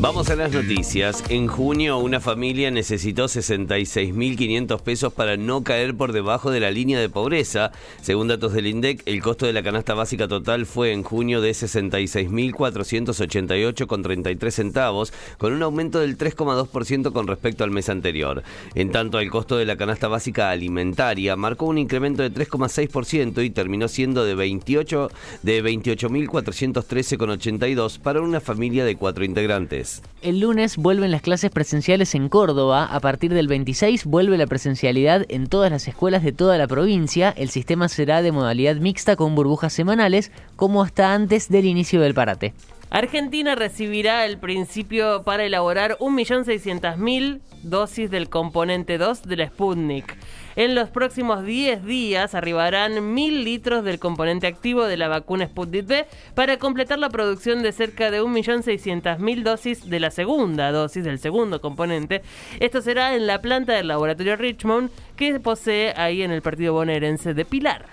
Vamos a las noticias. En junio una familia necesitó 66.500 pesos para no caer por debajo de la línea de pobreza. Según datos del INDEC, el costo de la canasta básica total fue en junio de 66.488,33 centavos, con un aumento del 3,2% con respecto al mes anterior. En tanto, el costo de la canasta básica alimentaria marcó un incremento de 3,6% y terminó siendo de 28 de 28.413,82 para una familia de cuatro integrantes. El lunes vuelven las clases presenciales en Córdoba. A partir del 26 vuelve la presencialidad en todas las escuelas de toda la provincia. El sistema será de modalidad mixta con burbujas semanales, como hasta antes del inicio del parate. Argentina recibirá el principio para elaborar 1.600.000 dosis del componente 2 de Sputnik. En los próximos 10 días arribarán 1.000 litros del componente activo de la vacuna Sputnik V para completar la producción de cerca de 1.600.000 dosis de la segunda dosis del segundo componente. Esto será en la planta del laboratorio Richmond que posee ahí en el partido bonaerense de Pilar.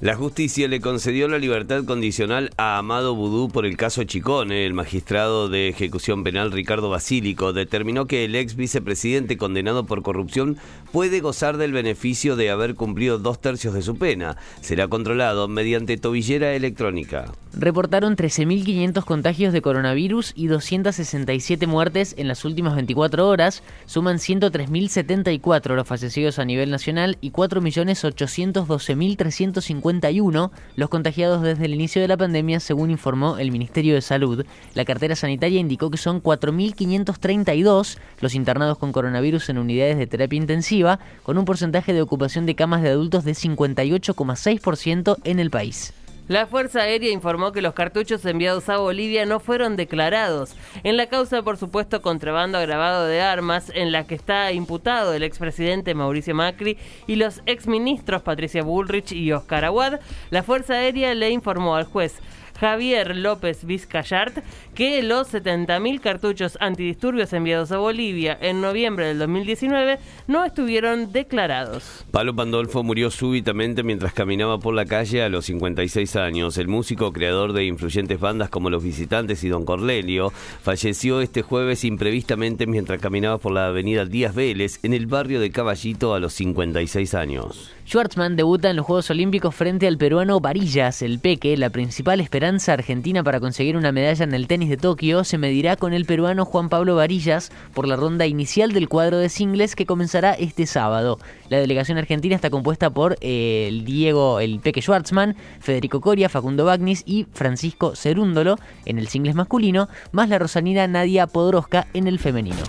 La justicia le concedió la libertad condicional a Amado Vudú por el caso Chicone. El magistrado de ejecución penal Ricardo Basílico determinó que el ex vicepresidente condenado por corrupción puede gozar del beneficio de haber cumplido dos tercios de su pena. Será controlado mediante tobillera electrónica. Reportaron 13.500 contagios de coronavirus y 267 muertes en las últimas 24 horas. Suman 103.074 los fallecidos a nivel nacional y 4.812.351 los contagiados desde el inicio de la pandemia, según informó el Ministerio de Salud. La cartera sanitaria indicó que son 4.532 los internados con coronavirus en unidades de terapia intensiva, con un porcentaje de ocupación de camas de adultos de 58,6% en el país. La Fuerza Aérea informó que los cartuchos enviados a Bolivia no fueron declarados. En la causa, por supuesto, contrabando agravado de armas, en la que está imputado el expresidente Mauricio Macri y los exministros Patricia Bullrich y Oscar Aguad, la Fuerza Aérea le informó al juez Javier López Vizcayart que los 70.000 cartuchos antidisturbios enviados a Bolivia en noviembre del 2019 no estuvieron declarados. Palo Pandolfo murió súbitamente mientras caminaba por la calle a los 56 años. El músico creador de influyentes bandas como Los Visitantes y Don Cornelio falleció este jueves imprevistamente mientras caminaba por la avenida Díaz Vélez en el barrio de Caballito a los 56 años. Schwartzman debuta en los Juegos Olímpicos frente al peruano Varillas, el Peque, la principal esperanza argentina para conseguir una medalla en el tenis de Tokio, se medirá con el peruano Juan Pablo Varillas por la ronda inicial del cuadro de singles que comenzará este sábado. La delegación argentina está compuesta por eh, el Diego el Peque Schwartzman, Federico Coria, Facundo Bagnis y Francisco Cerúndolo en el singles masculino, más la rosanina Nadia Podroska en el femenino.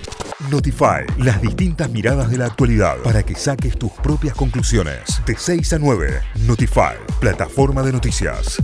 Notify, las distintas miradas de la actualidad para que saques tus propias conclusiones. De 6 a 9, Notify, plataforma de noticias.